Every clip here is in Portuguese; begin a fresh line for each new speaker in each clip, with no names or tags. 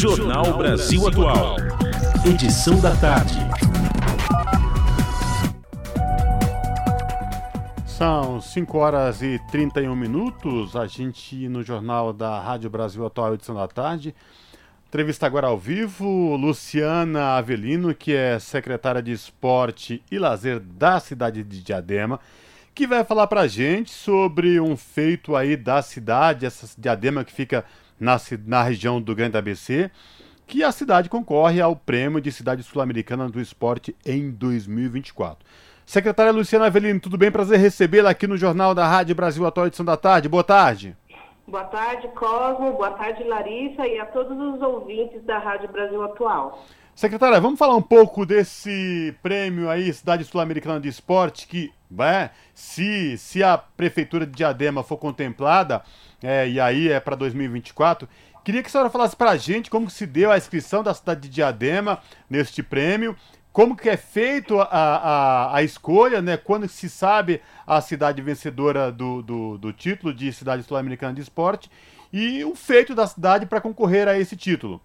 Jornal Brasil Atual. Edição da tarde.
São 5 horas e 31 minutos. A gente no Jornal da Rádio Brasil Atual, edição da tarde. Entrevista agora ao vivo, Luciana Avelino, que é secretária de Esporte e Lazer da cidade de Diadema, que vai falar pra gente sobre um feito aí da cidade, essa Diadema que fica na, na região do Grande ABC, que a cidade concorre ao prêmio de cidade sul-americana do esporte em 2024. Secretária Luciana Avelino, tudo bem? Prazer recebê-la aqui no Jornal da Rádio Brasil Atual Edição da Tarde. Boa tarde.
Boa tarde, Cosmo. Boa tarde, Larissa, e a todos os ouvintes da Rádio Brasil Atual.
Secretária, vamos falar um pouco desse prêmio aí, Cidade Sul-Americana de Esporte, que, é, se, se a Prefeitura de Diadema for contemplada, é, e aí é para 2024, queria que a senhora falasse para a gente como se deu a inscrição da cidade de Diadema neste prêmio como que é feito a, a, a escolha, né? Quando se sabe a cidade vencedora do, do, do título de cidade sul-americana de esporte e o feito da cidade para concorrer a esse título.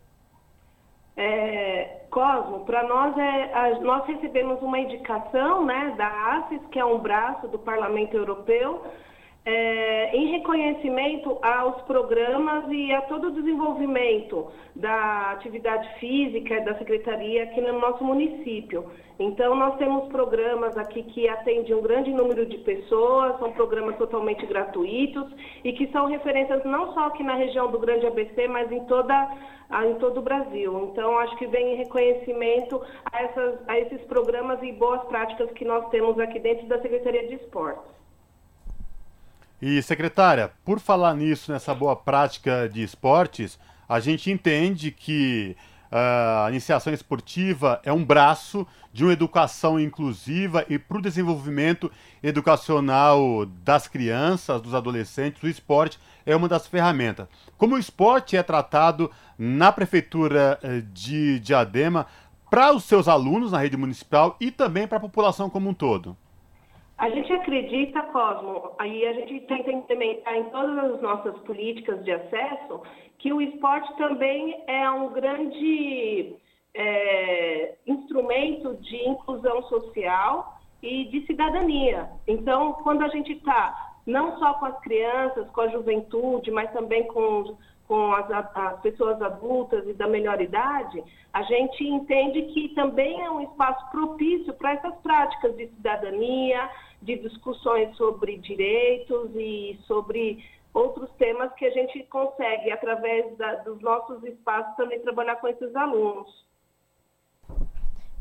É, Cosmo, para nós é, a, nós recebemos uma indicação, né, da ACES, que é um braço do Parlamento Europeu, é, em reconhecimento aos programas e a todo o desenvolvimento da atividade física da Secretaria aqui no nosso município. Então, nós temos programas aqui que atendem um grande número de pessoas, são programas totalmente gratuitos e que são referências não só aqui na região do Grande ABC, mas em, toda, em todo o Brasil. Então, acho que vem em reconhecimento a, essas, a esses programas e boas práticas que nós temos aqui dentro da Secretaria de Esportes.
E, secretária, por falar nisso, nessa boa prática de esportes, a gente entende que uh, a iniciação esportiva é um braço de uma educação inclusiva e para o desenvolvimento educacional das crianças, dos adolescentes, o esporte é uma das ferramentas. Como o esporte é tratado na prefeitura eh, de Diadema para os seus alunos na rede municipal e também para a população como um todo?
A gente acredita, Cosmo, aí a gente tenta implementar em todas as nossas políticas de acesso que o esporte também é um grande é, instrumento de inclusão social e de cidadania. Então, quando a gente está não só com as crianças, com a juventude, mas também com, com as, as pessoas adultas e da melhor idade, a gente entende que também é um espaço propício para essas práticas de cidadania, de discussões sobre direitos e sobre outros temas que a gente consegue, através da, dos nossos espaços, também trabalhar com esses alunos.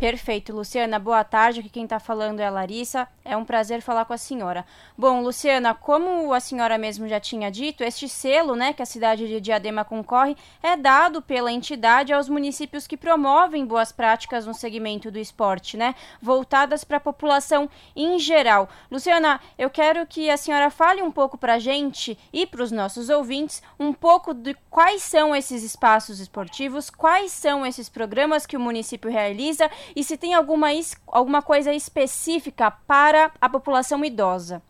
Perfeito, Luciana. Boa tarde. Aqui quem está falando é a Larissa. É um prazer falar com a senhora. Bom, Luciana, como a senhora mesmo já tinha dito, este selo, né, que a cidade de Diadema concorre, é dado pela entidade aos municípios que promovem boas práticas no segmento do esporte, né, voltadas para a população em geral. Luciana, eu quero que a senhora fale um pouco para a gente e para os nossos ouvintes um pouco de quais são esses espaços esportivos, quais são esses programas que o município realiza e se tem alguma, alguma coisa específica para a população idosa.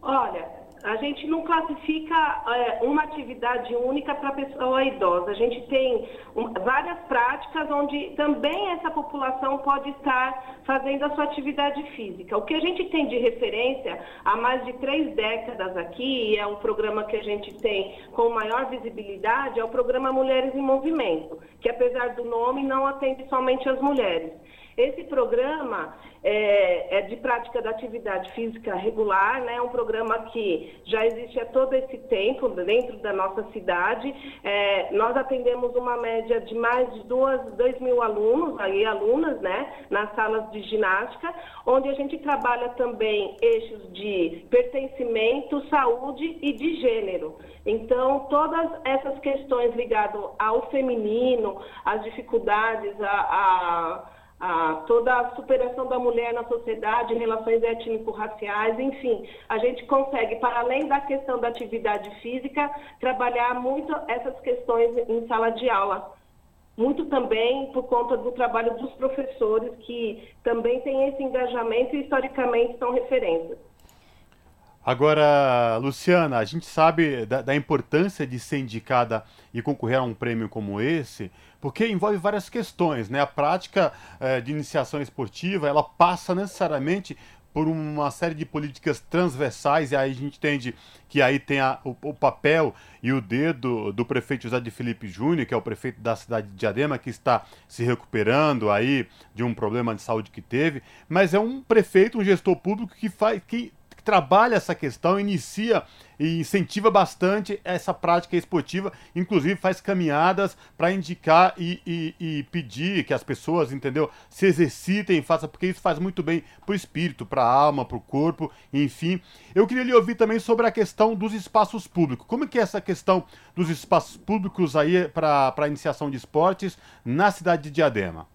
Olha, a gente não classifica é, uma atividade única para a pessoa idosa. A gente tem um, várias práticas onde também essa população pode estar fazendo a sua atividade física. O que a gente tem de referência há mais de três décadas aqui, e é um programa que a gente tem com maior visibilidade, é o programa Mulheres em Movimento, que apesar do nome não atende somente as mulheres. Esse programa é, é, de prática da atividade física regular, né? É um programa que já existe há todo esse tempo dentro da nossa cidade. É, nós atendemos uma média de mais de duas, dois mil alunos, aí alunas, né? Nas salas de ginástica, onde a gente trabalha também eixos de pertencimento, saúde e de gênero. Então, todas essas questões ligadas ao feminino, às dificuldades, a, a a, toda a superação da mulher na sociedade, relações étnico-raciais, enfim, a gente consegue, para além da questão da atividade física, trabalhar muito essas questões em sala de aula. Muito também por conta do trabalho dos professores, que também têm esse engajamento e historicamente são referências.
Agora, Luciana, a gente sabe da, da, importância de ser indicada e concorrer a um prêmio como esse, porque envolve várias questões, né? A prática eh, de iniciação esportiva, ela passa necessariamente por uma série de políticas transversais, e aí a gente entende que aí tem a, o, o, papel e o dedo do prefeito José de Felipe Júnior, que é o prefeito da cidade de Diadema, que está se recuperando aí de um problema de saúde que teve, mas é um prefeito, um gestor público que faz que trabalha essa questão, inicia e incentiva bastante essa prática esportiva, inclusive faz caminhadas para indicar e, e, e, pedir que as pessoas, entendeu, se exercitem, façam, porque isso faz muito bem para o espírito, para a alma, para o corpo, enfim. Eu queria lhe ouvir também sobre a questão dos espaços públicos. Como que é essa questão dos espaços públicos aí para a iniciação de esportes na cidade de Diadema?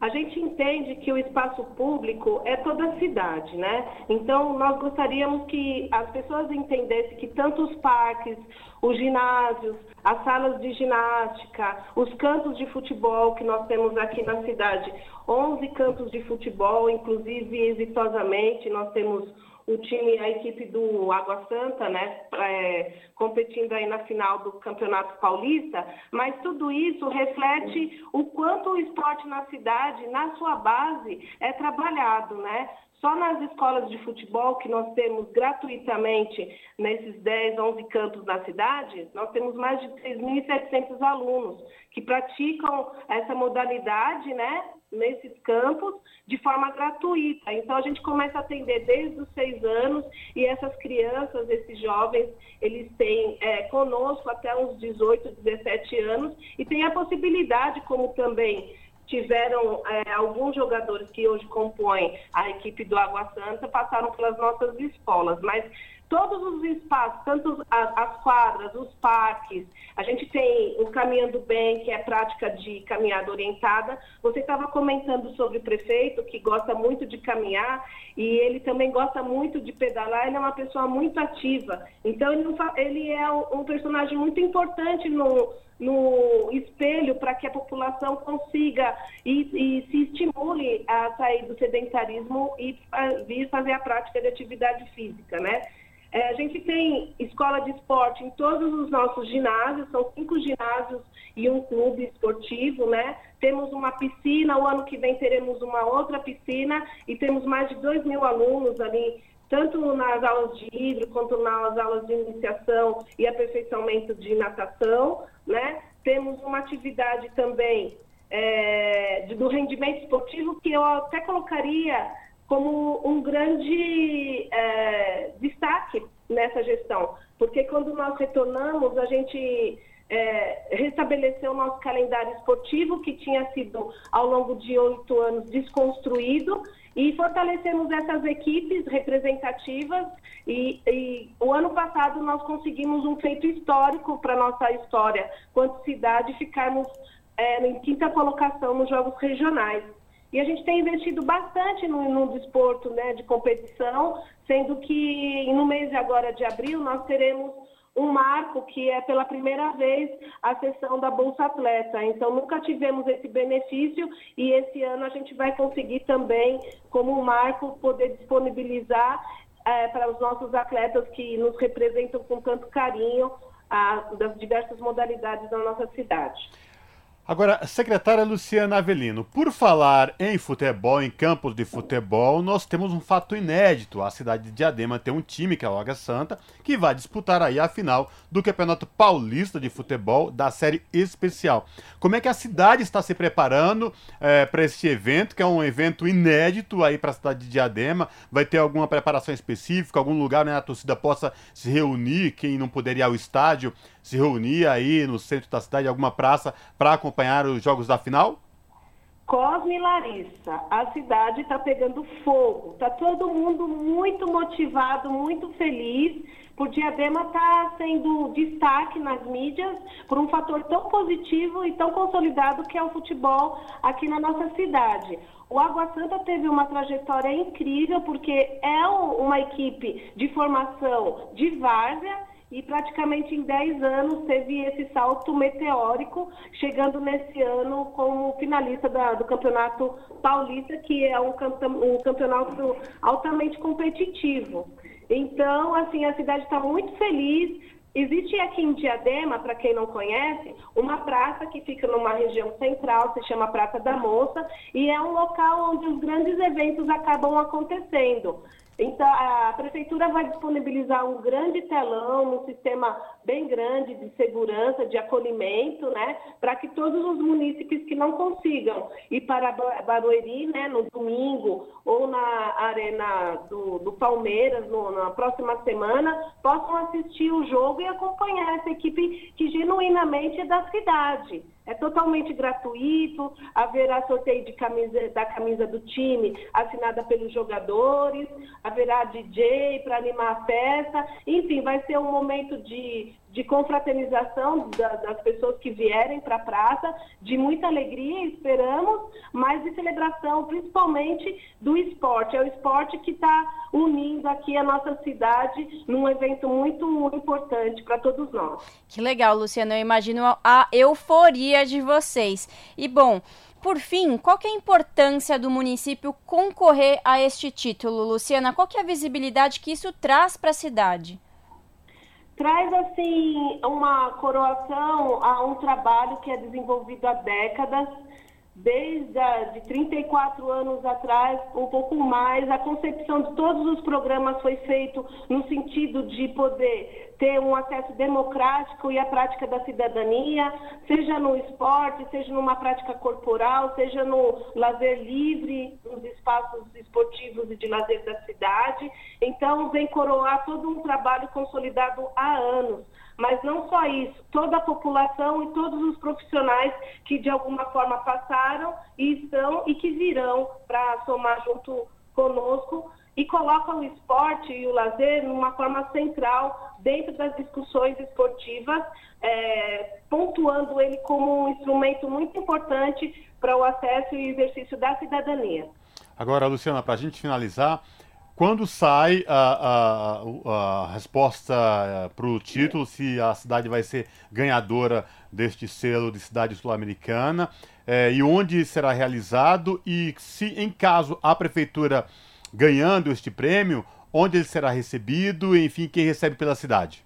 A gente entende que o espaço público é toda a cidade, né? Então, nós gostaríamos que as pessoas entendessem que tanto os parques, os ginásios, as salas de ginástica, os campos de futebol que nós temos aqui na cidade, 11 campos de futebol, inclusive exitosamente, nós temos o time, a equipe do Água Santa, né, é, competindo aí na final do Campeonato Paulista, mas tudo isso reflete o quanto o esporte na cidade, na sua base, é trabalhado, né? Só nas escolas de futebol que nós temos gratuitamente nesses 10, 11 campos da cidade, nós temos mais de 3.700 alunos que praticam essa modalidade, né, nesses campos de forma gratuita. Então a gente começa a atender desde os seis anos e essas crianças, esses jovens, eles têm é, conosco até uns 18, 17 anos e tem a possibilidade, como também tiveram é, alguns jogadores que hoje compõem a equipe do Água Santa, passaram pelas nossas escolas, mas todos os espaços, tanto as, as, quadras, os parques, a gente tem o Caminhando Bem, que é prática de caminhada orientada. Você estava comentando sobre o prefeito, que gosta muito de caminhar, e ele também gosta muito de pedalar, ele é uma pessoa muito ativa. Então, ele, ele é um personagem muito importante no, no espelho para que a população consiga e, e, se estimule a sair do sedentarismo e a, vir fazer a prática de atividade física, né? É, a gente tem escola de esporte em todos os nossos ginásios, são cinco ginásios e um clube esportivo, né? Temos uma piscina, o ano que vem teremos uma outra piscina e temos mais de dois mil alunos ali, tanto nas aulas de hidro quanto nas aulas de iniciação e aperfeiçoamento de natação, né? Temos uma atividade também é, do rendimento esportivo que eu até colocaria como um grande é, destaque nessa gestão, porque quando nós retornamos, a gente é, restabeleceu o nosso calendário esportivo, que tinha sido ao longo de oito anos desconstruído, e fortalecemos essas equipes representativas. E, e o ano passado nós conseguimos um feito histórico para a nossa história, quanto cidade, ficarmos é, em quinta colocação nos Jogos Regionais. E a gente tem investido bastante no, no desporto né, de competição, sendo que no mês de agora de abril nós teremos um marco que é pela primeira vez a sessão da Bolsa Atleta. Então, nunca tivemos esse benefício e esse ano a gente vai conseguir também, como um marco, poder disponibilizar é, para os nossos atletas que nos representam com tanto carinho a, das diversas modalidades da nossa cidade.
Agora, secretária Luciana Avelino, por falar em futebol, em campos de futebol, nós temos um fato inédito. A cidade de Diadema tem um time, que é o Águia Santa, que vai disputar aí a final do Campeonato Paulista de Futebol da série especial. Como é que a cidade está se preparando é, para esse evento, que é um evento inédito aí para a cidade de Diadema? Vai ter alguma preparação específica, algum lugar onde a torcida possa se reunir, quem não puder ir ao estádio, se reunir aí no centro da cidade, alguma praça, para acompanhar os jogos da final?
Cosme e Larissa, a cidade está pegando fogo. Está todo mundo muito motivado, muito feliz, por Diadema estar tá sendo destaque nas mídias por um fator tão positivo e tão consolidado que é o futebol aqui na nossa cidade. O Água Santa teve uma trajetória incrível porque é uma equipe de formação de várzea e praticamente em 10 anos teve esse salto meteórico, chegando nesse ano como finalista da, do Campeonato Paulista, que é um, um campeonato altamente competitivo. Então, assim, a cidade está muito feliz. Existe aqui em Diadema, para quem não conhece, uma praça que fica numa região central, se chama Praça da Moça, e é um local onde os grandes eventos acabam acontecendo. Então, a prefeitura vai disponibilizar um grande telão, um sistema bem grande de segurança, de acolhimento, né, para que todos os munícipes que não consigam ir para Barueri, né, no domingo ou na arena do, do Palmeiras no, na próxima semana, possam assistir o jogo e acompanhar essa equipe que genuinamente é da cidade. É totalmente gratuito, haverá sorteio de camisa, da camisa do time assinada pelos jogadores, haverá DJ para animar a festa, enfim, vai ser um momento de, de confraternização das pessoas que vierem para a praça, de muita alegria, esperamos, mas de celebração principalmente do esporte. É o esporte que está unindo aqui a nossa cidade num evento muito importante para todos nós.
Que legal, Luciana. Eu imagino a euforia de vocês. E bom. Por fim, qual é a importância do município concorrer a este título, Luciana? Qual é a visibilidade que isso traz para a cidade?
Traz assim uma coroação a um trabalho que é desenvolvido há décadas, desde a, de 34 anos atrás, um pouco mais, a concepção de todos os programas foi feito no sentido de poder ter um acesso democrático e a prática da cidadania, seja no esporte, seja numa prática corporal, seja no lazer livre, nos espaços esportivos e de lazer da cidade. Então, vem coroar todo um trabalho consolidado há anos. Mas não só isso, toda a população e todos os profissionais que de alguma forma passaram e estão e que virão para somar junto conosco e colocam o esporte e o lazer numa forma central dentro das discussões esportivas, é, pontuando ele como um instrumento muito importante para o acesso e exercício da cidadania.
Agora, Luciana, para a gente finalizar, quando sai a, a, a resposta é, para o título, se a cidade vai ser ganhadora deste selo de cidade sul-americana, é, e onde será realizado, e se em caso a prefeitura ganhando este prêmio, onde ele será recebido, enfim, quem recebe pela cidade?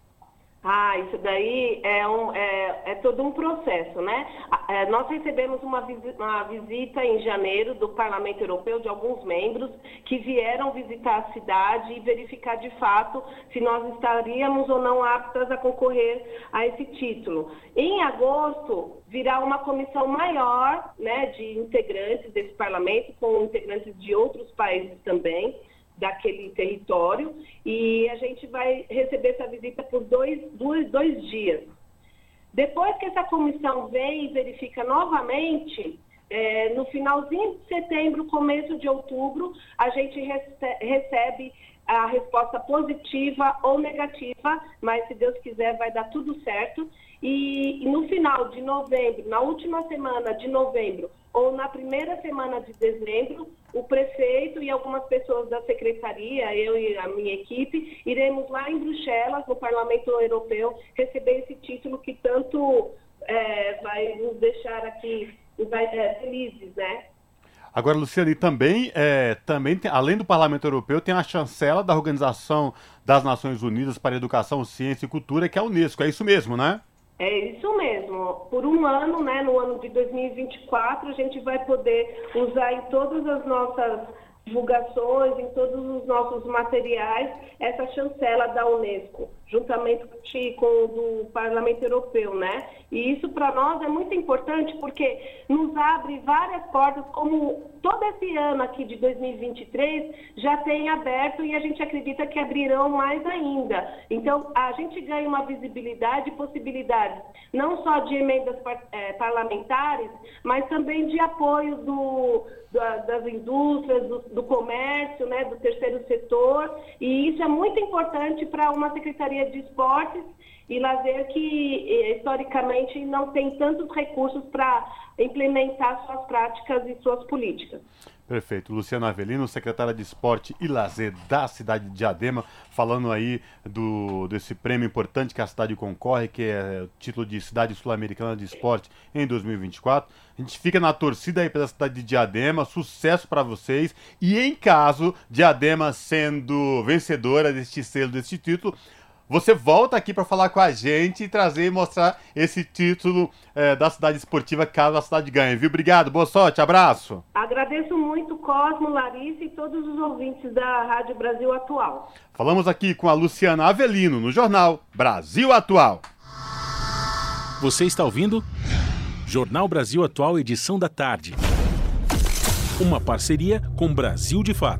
Ah, isso daí é, um, é, é todo um processo, né? É, nós recebemos uma uma visita em janeiro do Parlamento Europeu de alguns membros que vieram visitar a cidade e verificar de fato se nós estaríamos ou não aptas a concorrer a esse título. Em agosto virá uma comissão maior, né, de integrantes desse parlamento com integrantes de outros países também daquele território e a gente vai receber essa visita por dois, dois, dois dias. Depois que essa comissão vem e verifica novamente, é, no finalzinho de setembro, começo de outubro, a gente recebe a resposta positiva ou negativa, mas se Deus quiser vai dar tudo certo. E, e no final de novembro, na última semana de novembro ou na primeira semana de dezembro, o prefeito e algumas pessoas da secretaria, eu e a minha equipe, iremos lá em Bruxelas, no Parlamento Europeu, receber esse título que tanto é, vai nos deixar aqui vai, é, felizes, né?
Agora, Luciane, também, é, também tem, além do Parlamento Europeu, tem a chancela da Organização das Nações Unidas para Educação, Ciência e Cultura, que é a Unesco. É isso mesmo, né?
É isso mesmo. Por um ano, né, no ano de 2024, a gente vai poder usar em todas as nossas divulgações, em todos os nossos materiais, essa chancela da Unesco juntamente com o do Parlamento Europeu, né? E isso para nós é muito importante porque nos abre várias portas, como todo esse ano aqui de 2023 já tem aberto e a gente acredita que abrirão mais ainda. Então, a gente ganha uma visibilidade e possibilidades, não só de emendas é, parlamentares, mas também de apoio do, das indústrias, do, do comércio, né, do terceiro setor, e isso é muito importante para uma Secretaria de Esportes e lazer que eh, historicamente não tem tantos recursos para implementar suas práticas e suas políticas.
Perfeito. Luciana Avelino, secretária de Esporte e Lazer da cidade de Diadema, falando aí do, desse prêmio importante que a cidade concorre, que é o título de Cidade Sul-Americana de Esporte em 2024. A gente fica na torcida aí pela cidade de Diadema, sucesso para vocês. E em caso Diadema sendo vencedora deste selo, deste título, você volta aqui para falar com a gente e trazer e mostrar esse título é, da cidade esportiva caso a cidade ganhe, viu? Obrigado, boa sorte, abraço.
Agradeço muito, Cosmo, Larissa e todos os ouvintes da Rádio Brasil Atual.
Falamos aqui com a Luciana Avelino no jornal Brasil Atual.
Você está ouvindo? Jornal Brasil Atual, edição da tarde. Uma parceria com Brasil de Fato.